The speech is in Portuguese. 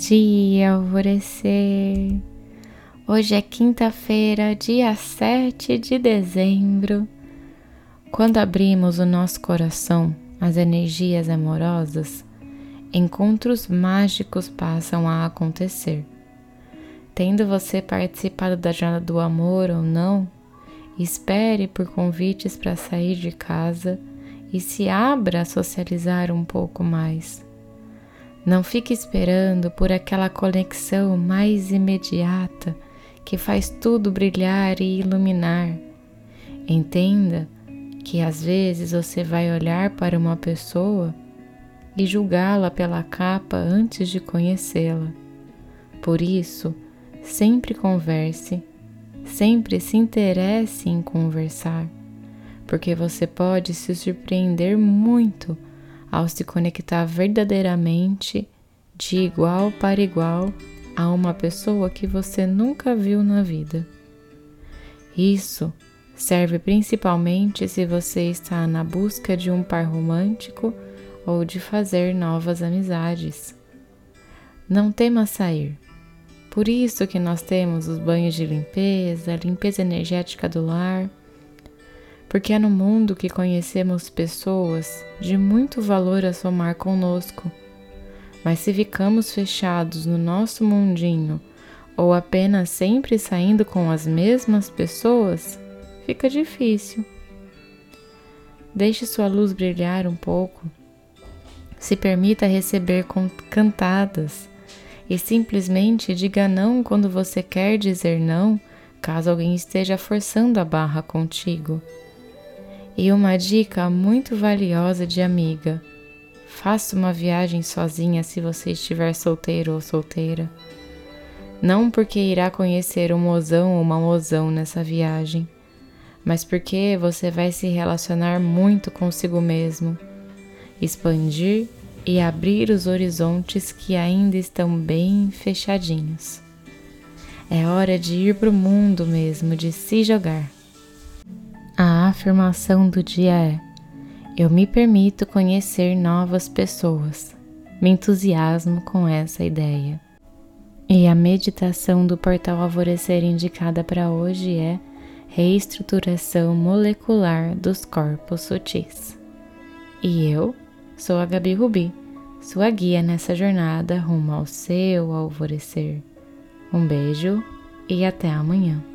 dia, alvorecer! Hoje é quinta-feira, dia 7 de dezembro. Quando abrimos o nosso coração às energias amorosas, encontros mágicos passam a acontecer. Tendo você participado da jornada do amor ou não, espere por convites para sair de casa e se abra a socializar um pouco mais. Não fique esperando por aquela conexão mais imediata que faz tudo brilhar e iluminar. Entenda que às vezes você vai olhar para uma pessoa e julgá-la pela capa antes de conhecê-la. Por isso, sempre converse, sempre se interesse em conversar, porque você pode se surpreender muito ao se conectar verdadeiramente de igual para igual a uma pessoa que você nunca viu na vida. Isso serve principalmente se você está na busca de um par romântico ou de fazer novas amizades. Não tema sair. Por isso que nós temos os banhos de limpeza, limpeza energética do lar, porque é no mundo que conhecemos pessoas de muito valor a somar conosco. Mas se ficamos fechados no nosso mundinho ou apenas sempre saindo com as mesmas pessoas, fica difícil. Deixe sua luz brilhar um pouco. Se permita receber cantadas e simplesmente diga não quando você quer dizer não, caso alguém esteja forçando a barra contigo. E uma dica muito valiosa de amiga: faça uma viagem sozinha se você estiver solteiro ou solteira. Não porque irá conhecer um mozão ou uma mozão nessa viagem, mas porque você vai se relacionar muito consigo mesmo, expandir e abrir os horizontes que ainda estão bem fechadinhos. É hora de ir para o mundo mesmo, de se jogar. Afirmação do dia é: Eu me permito conhecer novas pessoas. Me entusiasmo com essa ideia. E a meditação do portal Alvorecer indicada para hoje é reestruturação molecular dos corpos sutis. E eu sou a Gabi Rubi, sua guia nessa jornada rumo ao seu alvorecer. Um beijo e até amanhã.